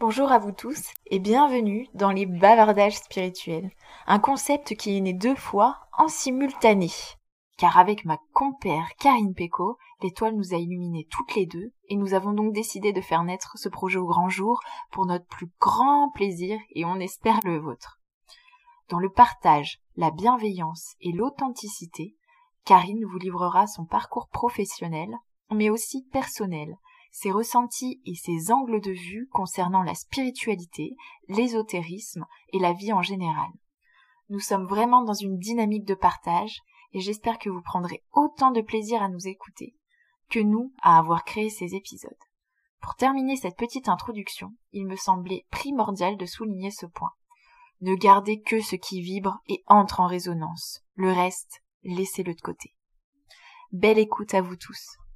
Bonjour à vous tous et bienvenue dans les bavardages spirituels, un concept qui est né deux fois en simultané. Car avec ma compère Karine Péco, l'étoile nous a illuminés toutes les deux et nous avons donc décidé de faire naître ce projet au grand jour pour notre plus grand plaisir et on espère le vôtre. Dans le partage, la bienveillance et l'authenticité, Karine vous livrera son parcours professionnel, mais aussi personnel, ses ressentis et ses angles de vue concernant la spiritualité, l'ésotérisme et la vie en général. Nous sommes vraiment dans une dynamique de partage et j'espère que vous prendrez autant de plaisir à nous écouter que nous à avoir créé ces épisodes. Pour terminer cette petite introduction, il me semblait primordial de souligner ce point. Ne gardez que ce qui vibre et entre en résonance. Le reste, laissez-le de côté. Belle écoute à vous tous.